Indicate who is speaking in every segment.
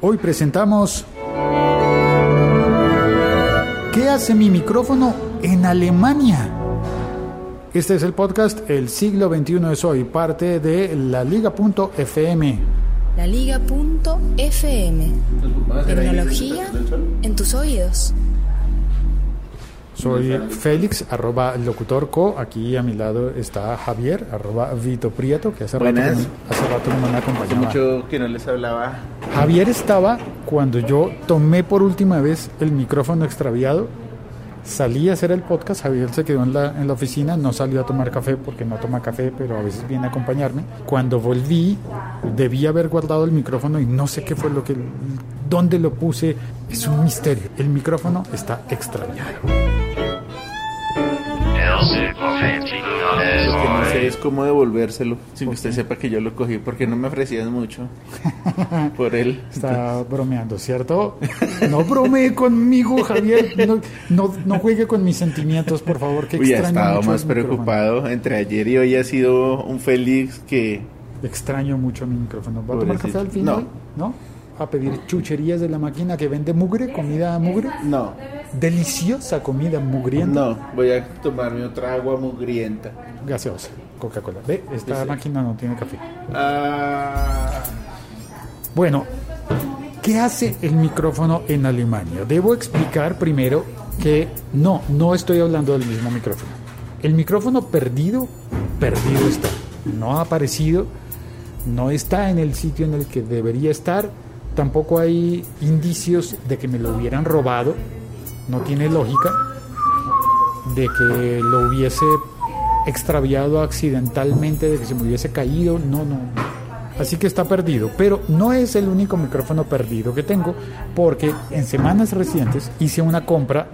Speaker 1: Hoy presentamos ¿Qué hace mi micrófono en Alemania? Este es el podcast El siglo XXI es hoy, parte de la Liga.fm.
Speaker 2: La Liga.fm. Tecnología en tus oídos.
Speaker 1: Soy Félix, arroba locutorco. Aquí a mi lado está Javier, arroba Vito Prieto, que hace rato,
Speaker 3: Buenas.
Speaker 1: no- hace rato no me
Speaker 3: Hace
Speaker 1: acompañaba.
Speaker 3: mucho que no les hablaba.
Speaker 1: Javier estaba cuando yo tomé por última vez el micrófono extraviado. Salí a hacer el podcast, Javier se quedó en la, en la oficina, no salió a tomar café porque no toma café, pero a veces viene a acompañarme. Cuando volví, debí haber guardado el micrófono y no sé qué fue lo que, dónde lo puse. Es un misterio. El micrófono está extraviado.
Speaker 3: Lo que no sé es cómo devolvérselo sin que usted sepa que yo lo cogí porque no me ofrecían mucho por él.
Speaker 1: Está bromeando, ¿cierto? No bromee conmigo, Javier. No, no, no juegue con mis sentimientos, por favor. Que
Speaker 3: Uy, ha estado
Speaker 1: mucho
Speaker 3: más
Speaker 1: el micrófono.
Speaker 3: preocupado. Entre ayer y hoy ha sido un Félix que
Speaker 1: Extraño mucho mi micrófono. ¿Va a tomar café al final?
Speaker 3: No.
Speaker 1: ¿No? A pedir chucherías de la máquina que vende mugre, comida mugre.
Speaker 3: no,
Speaker 1: Deliciosa comida mugrienta.
Speaker 3: no, voy a tomarme otra agua mugrienta.
Speaker 1: Gaseosa, Coca-Cola. Ve, esta
Speaker 3: Sí.
Speaker 1: máquina no tiene café.
Speaker 3: Ah,
Speaker 1: Bueno, ¿qué hace el micrófono en Alemania? Debo explicar primero que no, no estoy hablando del mismo micrófono. El micrófono perdido, perdido está. No ha aparecido, no está en el sitio en el que debería estar. Tampoco hay indicios de que me lo hubieran robado. No tiene lógica de que lo hubiese extraviado accidentalmente, de que se me hubiese caído. No, no. Así que está perdido. Pero no es el único micrófono perdido que tengo, porque en semanas recientes hice una compra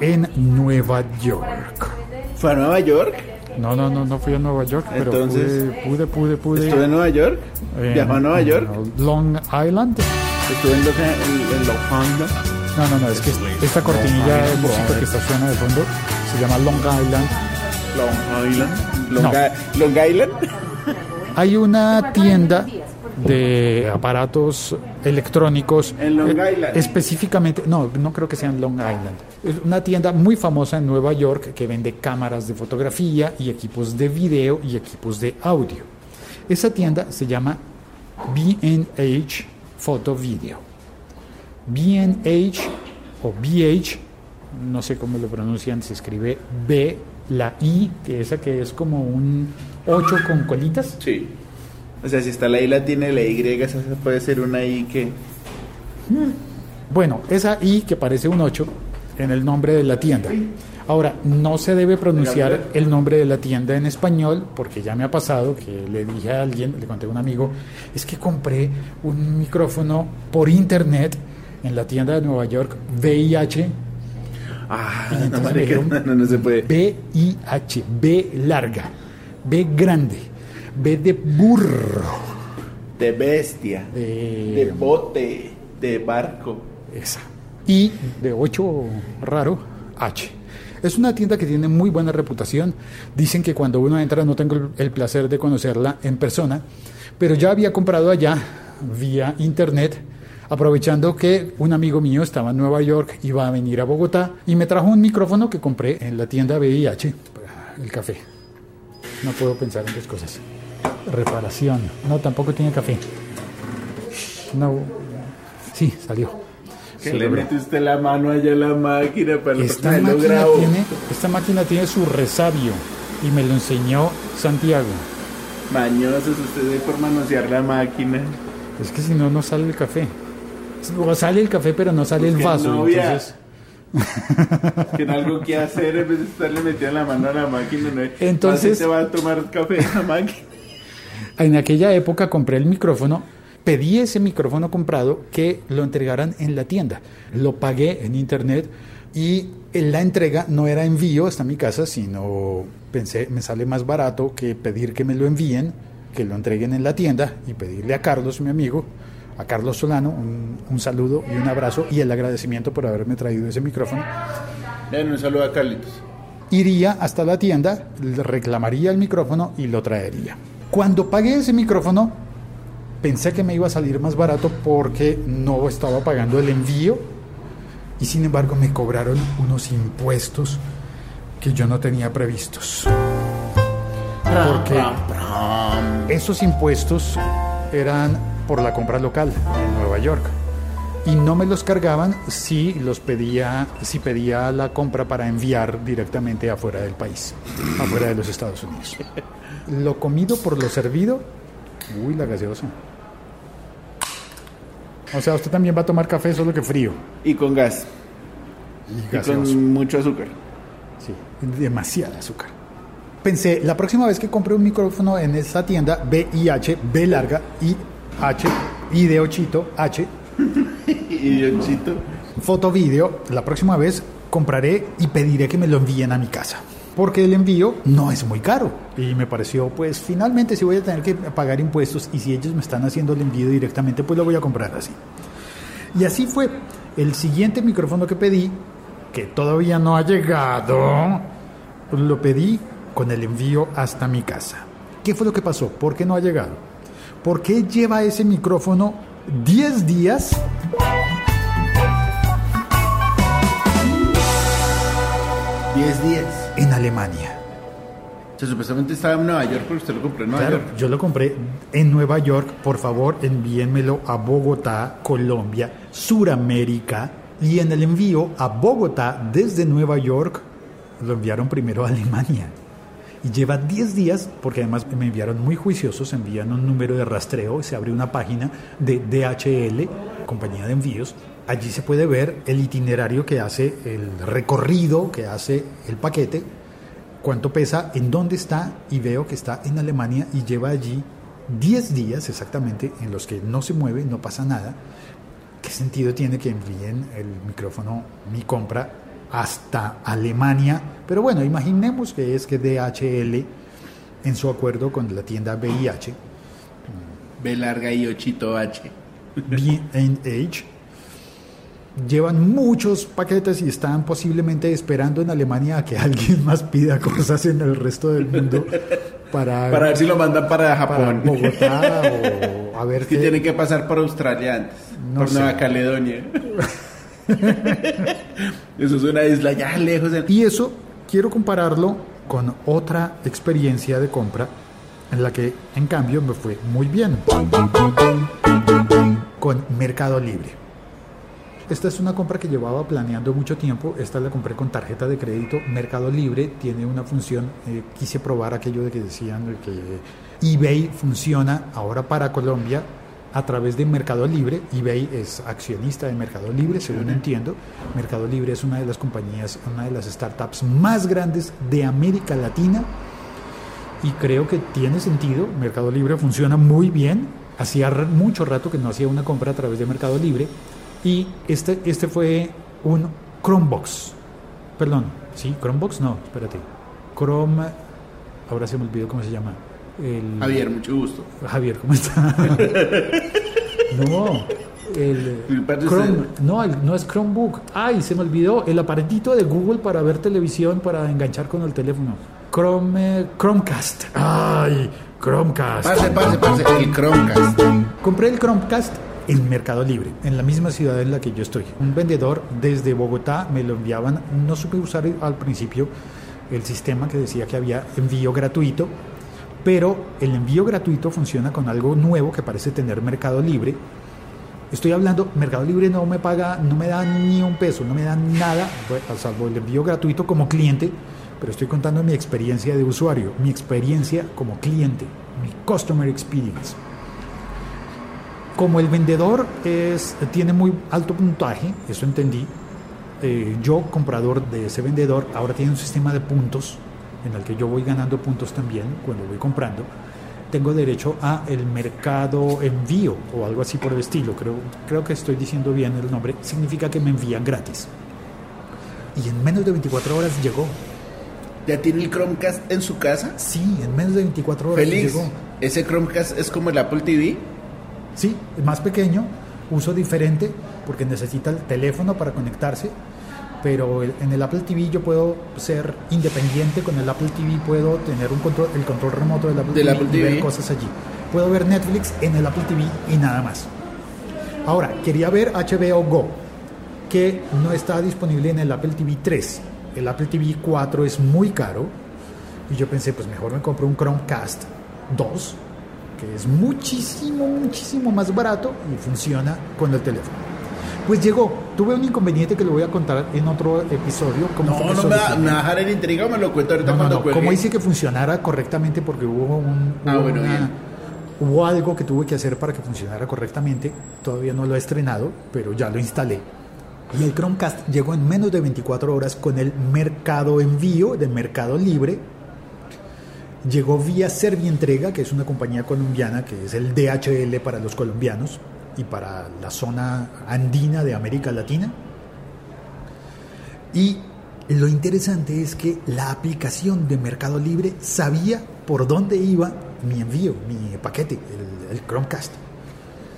Speaker 1: en Nueva York.
Speaker 3: ¿Fue a Nueva York?
Speaker 1: No, no, no, no fui a Nueva York, pero
Speaker 3: Entonces,
Speaker 1: pude, pude, pude, pude.
Speaker 3: ¿Estuvo en Nueva York? ¿Viajó a Nueva York?
Speaker 1: Long Island.
Speaker 3: ¿Estuvo en, Los Angeles?
Speaker 1: No, no, no, es que esta cortinilla de música que está suena de fondo se llama Long Island.
Speaker 3: Long Island. Long,
Speaker 1: No.
Speaker 3: I- Long Island.
Speaker 1: Hay una tienda de aparatos electrónicos.
Speaker 3: En Long
Speaker 1: eh,
Speaker 3: Island.
Speaker 1: Específicamente, no, no creo que sea en Long Island. Es una tienda muy famosa en Nueva York que vende cámaras de fotografía y equipos de video y equipos de audio. Esa tienda se llama B&H Photo Video. B&H o BH, no sé cómo lo pronuncian, se escribe B, la I, que esa que es como un 8 con colitas.
Speaker 3: Sí. O sea, si está la I la tiene la Y, esa puede ser una I que...
Speaker 1: Bueno, esa I que parece un 8 en el nombre de la tienda. Ahora, no se debe pronunciar el nombre de la tienda en español, porque ya me ha pasado que le dije a alguien, le conté a un amigo, es que compré un micrófono por internet en la tienda de Nueva York, VIH,
Speaker 3: Ah,
Speaker 1: Y
Speaker 3: no,
Speaker 1: me dijeron-
Speaker 3: no, no se puede.
Speaker 1: VIH, B larga, B grande, B de burro,
Speaker 3: De bestia,
Speaker 1: de,
Speaker 3: de bote, de barco.
Speaker 1: Esa. Y de 8 raro, H. Es una tienda que tiene muy buena reputación. Dicen que cuando uno entra no tengo el placer de conocerla en persona, pero ya había comprado allá vía internet, aprovechando que un amigo mío estaba en Nueva York, iba a venir a Bogotá y me trajo un micrófono que compré en la tienda VIH, para el café. No puedo pensar en dos cosas. Reparación. No, tampoco tiene café. No. Sí, salió.
Speaker 3: Que le mete usted la mano allá a la máquina para
Speaker 1: Esta
Speaker 3: lo
Speaker 1: máquina,
Speaker 3: grabo.
Speaker 1: tiene, esta máquina tiene su resabio y me lo enseñó Santiago.
Speaker 3: Mañosos ustedes por manosear la máquina.
Speaker 1: Es que si no, no sale el café. O sale el café, pero no sale el
Speaker 3: Busquen
Speaker 1: vaso.
Speaker 3: novia.
Speaker 1: Entonces,
Speaker 3: Tiene algo que hacer en vez de estarle metiendo la mano a la máquina. ¿no?
Speaker 1: Entonces-
Speaker 3: se va a tomar café en la máquina.
Speaker 1: en aquella época compré el micrófono, pedí ese micrófono comprado que lo entregaran en la tienda. Lo pagué en internet y en la entrega no era envío hasta mi casa, sino pensé, me sale más barato que pedir que me lo envíen, que lo entreguen en la tienda y pedirle a Carlos, mi amigo, a Carlos Solano, un, un saludo y un abrazo y el agradecimiento por haberme traído ese micrófono.
Speaker 3: Ven, un saludo a Carlitos.
Speaker 1: iría hasta la tienda, reclamaría el micrófono y lo traería. Cuando pagué ese micrófono, Pensé que me iba a salir más barato porque no estaba pagando el envío y sin embargo me cobraron unos impuestos que yo no tenía previstos. Porque esos impuestos eran por la compra local en Nueva York y no me los cargaban si los pedía si pedía la compra para enviar directamente afuera del país, afuera de los Estados Unidos. Lo comido por lo servido, uy, la gaseosa. O sea, usted también va a tomar café solo que frío.
Speaker 3: Y con gas.
Speaker 1: Y
Speaker 3: Y
Speaker 1: gaseoso.
Speaker 3: con mucho azúcar.
Speaker 1: Sí, demasiada azúcar. Pensé, la próxima vez que compre un micrófono en esa tienda, B y H, B larga, I, H, I de ochito, H,
Speaker 3: Y Dioncito.
Speaker 1: foto vídeo, la próxima vez compraré y pediré que me lo envíen a mi casa. Porque el envío no es muy caro. Y me pareció, pues finalmente si voy a tener que pagar impuestos y si ellos me están haciendo el envío directamente, pues lo voy a comprar así. Y así fue. El siguiente micrófono que pedí, que todavía no ha llegado, lo pedí con el envío hasta mi casa. ¿Qué fue lo que pasó? ¿Por qué no ha llegado? ¿Por qué lleva ese micrófono 10 días
Speaker 3: 10 días.
Speaker 1: en Alemania?
Speaker 3: O sea, supuestamente estaba en Nueva York, pero usted lo compró en Nueva
Speaker 1: Claro,
Speaker 3: York.
Speaker 1: yo lo compré en Nueva York. Por favor, envíenmelo a Bogotá, Colombia, Suramérica. Y en el envío a Bogotá desde Nueva York, lo enviaron primero a Alemania. Y lleva 10 días, porque además me enviaron muy juiciosos, envían un número de rastreo y se abre una página de DHL, compañía de envíos. Allí se puede ver el itinerario que hace, el recorrido que hace el paquete, cuánto pesa, en dónde está y veo que está en Alemania y lleva allí 10 días exactamente en los que no se mueve, no pasa nada. ¿Qué sentido tiene que envíen el micrófono, mi compra, hasta Alemania? Pero bueno, imaginemos que es que DHL, en su acuerdo con la tienda VIH,
Speaker 3: B larga y ochito H.
Speaker 1: Llevan muchos paquetes y están posiblemente esperando en Alemania a que alguien más pida cosas en el resto del mundo para,
Speaker 3: Para ver si lo mandan para
Speaker 1: para
Speaker 3: Japón.
Speaker 1: Bogotá o a ver
Speaker 3: Es que tienen que pasar por Australia antes.
Speaker 1: No
Speaker 3: por
Speaker 1: sé.
Speaker 3: Nueva Caledonia. Eso es una isla ya lejos. de-
Speaker 1: Y eso quiero compararlo con otra experiencia de compra en la que en cambio me fue muy bien. Con Mercado Libre. Esta es una compra que llevaba planeando mucho tiempo. Esta la compré con tarjeta de crédito. Mercado Libre tiene una función. eh, quise probar aquello de que decían de que eBay funciona ahora para Colombia a través de Mercado Libre. eBay es accionista de Mercado Libre, según entiendo. Mercado Libre es una de las compañías, una de las startups más grandes de América Latina y creo que tiene sentido. Mercado Libre funciona muy bien. Hacía mucho rato que no hacía una compra a través de Mercado Libre y este, este fue un Chromebox. Perdón, ¿sí? ¿Chromebox? No, espérate. Chrome... Ahora se me olvidó cómo se llama. El-
Speaker 3: Javier, mucho gusto.
Speaker 1: Javier, ¿cómo está? no, el Chrome, no, el- no es Chromebook. Ay, se me olvidó, el aparatito de Google para ver televisión, para enganchar con el teléfono. Chrome, eh, Chromecast. Ay, Chromecast.
Speaker 3: Pase, pase, pase. El Chromecast.
Speaker 1: Compré el Chromecast en Mercado Libre, en la misma ciudad en la que yo estoy. Un vendedor desde Bogotá me lo enviaban. No supe usar al principio el sistema que decía que había envío gratuito, pero el envío gratuito funciona con algo nuevo que parece tener Mercado Libre. Estoy hablando, Mercado Libre no me paga, no me da ni un peso, no me da nada, salvo el envío gratuito como cliente, pero estoy contando mi experiencia de usuario, mi experiencia como cliente, mi customer experience. Como el vendedor tiene muy alto puntaje, eso entendí, eh, yo, comprador de ese vendedor, ahora tiene un sistema de puntos en el que yo voy ganando puntos también cuando voy comprando. Tengo derecho a el mercado envío o algo así por el estilo. Creo, creo que estoy diciendo bien el nombre. Significa que me envían gratis. Y en menos de 24 horas llegó.
Speaker 3: ¿Ya tiene el Chromecast en su casa?
Speaker 1: Sí, en menos de 24 horas
Speaker 3: Félix,
Speaker 1: llegó.
Speaker 3: ¿ese Chromecast es como el Apple TV?
Speaker 1: Sí, es más pequeño, uso diferente porque necesita el teléfono para conectarse, pero en el Apple TV yo puedo ser independiente, con el Apple TV puedo tener un control, el control remoto del Apple,
Speaker 3: Del
Speaker 1: TV,
Speaker 3: Apple
Speaker 1: y ver
Speaker 3: TV.
Speaker 1: cosas allí. puedo ver Netflix en el Apple TV y nada más. Ahora, quería ver HBO Go, que no está disponible en el Apple TV 3. El Apple TV 4 es muy caro y yo pensé, pues mejor me compro un Chromecast 2, que es muchísimo, muchísimo más barato y funciona con el teléfono. Pues llegó, tuve un inconveniente que le voy a contar en otro episodio.
Speaker 3: no, no me, va, me a dejar en intriga, me lo cuento ahorita no, cuando
Speaker 1: no, Como hice que funcionara correctamente porque hubo un...
Speaker 3: Ah, bueno, bien
Speaker 1: Hubo algo que tuve que hacer para que funcionara correctamente. Todavía no lo he estrenado, pero ya lo instalé. Y el Chromecast llegó en menos de 24 horas con el Mercado Envío de Mercado Libre. Llegó vía Servientrega, que es una compañía colombiana que es el DHL para los colombianos y para la zona andina de América Latina. Y lo interesante es que la aplicación de Mercado Libre sabía por dónde iba mi envío, mi paquete, el, Chromecast.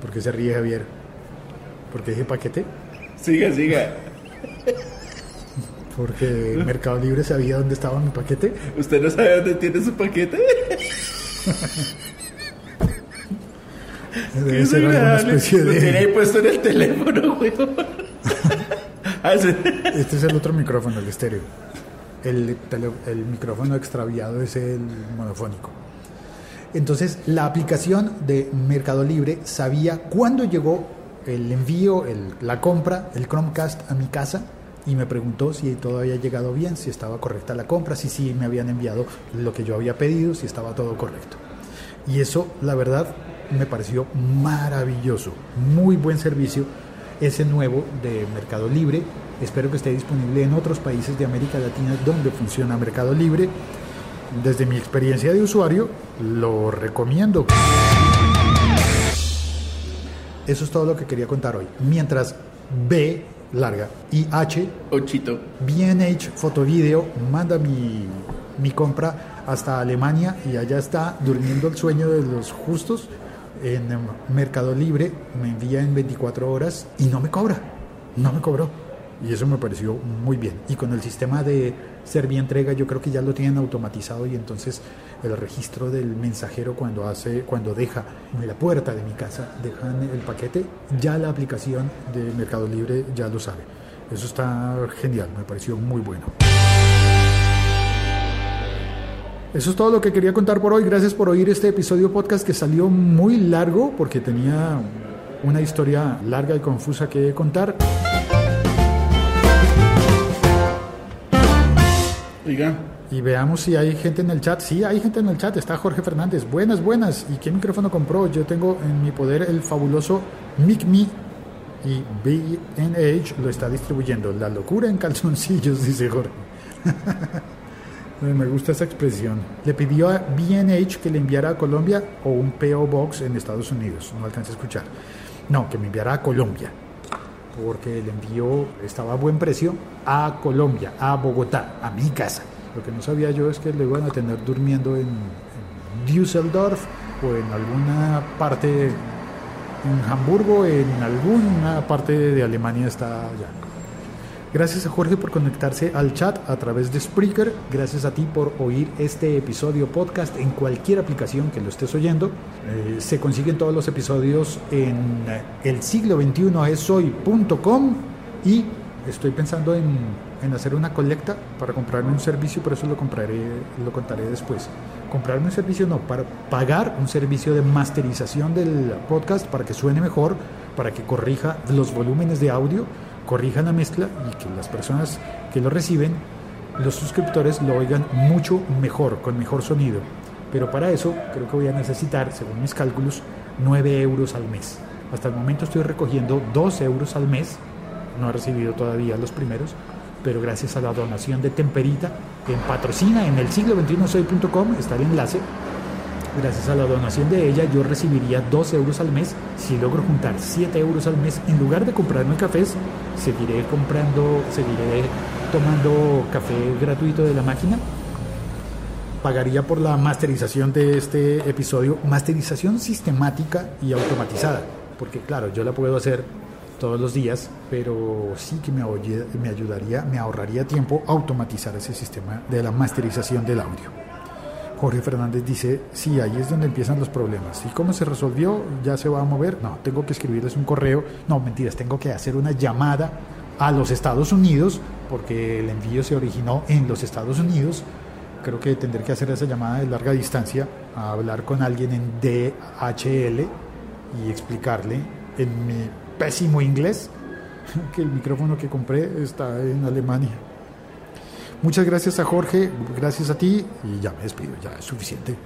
Speaker 1: ¿Por qué se ríe Javier? ¿Por qué dije paquete?
Speaker 3: Siga, siga.
Speaker 1: Porque Mercado Libre sabía dónde estaba mi paquete.
Speaker 3: ¿Usted no sabe dónde tiene su paquete?
Speaker 1: Debe ser alguna especie de...
Speaker 3: Lo tiene ahí puesto en el teléfono, güey.
Speaker 1: Ah, este es el otro micrófono, el estéreo. El, el micrófono extraviado es el monofónico. Entonces, la aplicación de Mercado Libre sabía cuándo llegó el envío, la compra, el Chromecast a mi casa y me preguntó si todo había llegado bien, si estaba correcta la compra, si sí me habían enviado lo que yo había pedido, si estaba todo correcto. Y eso, la verdad, me pareció maravilloso. Muy buen servicio ese nuevo de Mercado Libre. Espero que esté disponible en otros países de América Latina donde funciona Mercado Libre. Desde mi experiencia de usuario, lo recomiendo. Eso es todo lo que quería contar hoy. Mientras B larga y H,
Speaker 3: Ochito.
Speaker 1: BNH Fotovideo manda mi, mi compra hasta Alemania y allá está durmiendo el sueño de los justos en Mercado Libre, me envía en 24 horas y no me cobra, no me cobró. Y eso me pareció muy bien. Y con el sistema de entrega yo creo que ya lo tienen automatizado y entonces el registro del mensajero cuando hace, cuando deja en la puerta de mi casa, dejan el paquete, ya la aplicación de Mercado Libre ya lo sabe. Eso está genial, me pareció muy bueno. Eso es todo lo que quería contar por hoy. Gracias por oír este episodio podcast que salió muy largo porque tenía una historia larga y confusa que contar. Y veamos si hay gente en el chat. Sí, hay gente en el chat. Está Jorge Fernández. Buenas, buenas. ¿Y qué micrófono compró? Yo tengo en mi poder el fabuloso Mic Me y BNH lo está distribuyendo. La locura en calzoncillos, dice Jorge. Me gusta esa expresión. Le pidió a BNH que le enviara a Colombia o un PO Box en Estados Unidos. No alcancé a escuchar. No, que me enviara a Colombia. Porque el envío estaba a buen precio a Colombia, a Bogotá, a mi casa. Lo que no sabía yo es que le iban a tener durmiendo en, en Düsseldorf o en alguna parte, en Hamburgo, en alguna parte de Alemania está allá. Gracias a Jorge por conectarse al chat a través de Spreaker. Gracias a ti por oír este episodio podcast en cualquier aplicación que lo estés oyendo. Eh, se consiguen todos los episodios en eh, el siglo 21 es hoy.com y estoy pensando en, en, hacer una colecta para comprarme un servicio, pero eso lo compraré, lo contaré después. Comprarme un servicio no, para pagar un servicio de masterización del podcast para que suene mejor, para que corrija los volúmenes de audio corrijan la mezcla y que las personas que lo reciben, los suscriptores lo oigan mucho mejor, con mejor sonido. Pero para eso creo que voy a necesitar, según mis cálculos, 9 euros al mes. Hasta el momento estoy recogiendo 2 euros al mes. No he recibido todavía los primeros, pero gracias a la donación de Temperita, en patrocina en el siglo 21 soy.com, está el enlace Gracias a la donación de ella yo recibiría 2 euros al mes. Si logro juntar 7 euros al mes, en lugar de comprarme cafés, seguiré comprando, seguiré tomando café gratuito de la máquina. Pagaría por la masterización de este episodio, masterización sistemática y automatizada, porque claro, yo la puedo hacer todos los días, pero sí que me, me ayudaría, me ahorraría tiempo automatizar ese sistema de la masterización del audio. Jorge Fernández dice, sí, ahí es donde empiezan los problemas. ¿Y cómo se resolvió? ¿Ya se va a mover? No, tengo que escribirles un correo. No, mentiras, tengo que hacer una llamada a los Estados Unidos, porque el envío se originó en los Estados Unidos. Creo que tendré que hacer esa llamada de larga distancia, a hablar con alguien en DHL y explicarle en mi pésimo inglés que el micrófono que compré está en Alemania. Muchas gracias a Jorge, gracias a ti y ya me despido, ya es suficiente.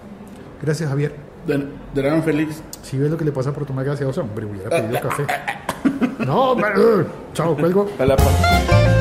Speaker 1: Gracias Javier.
Speaker 3: Nada, Félix.
Speaker 1: Si ves lo que le pasa por tomar gaseosa, hombre, hubiera pedido café. No, hombre, chao, cuelgo.
Speaker 3: A la pa-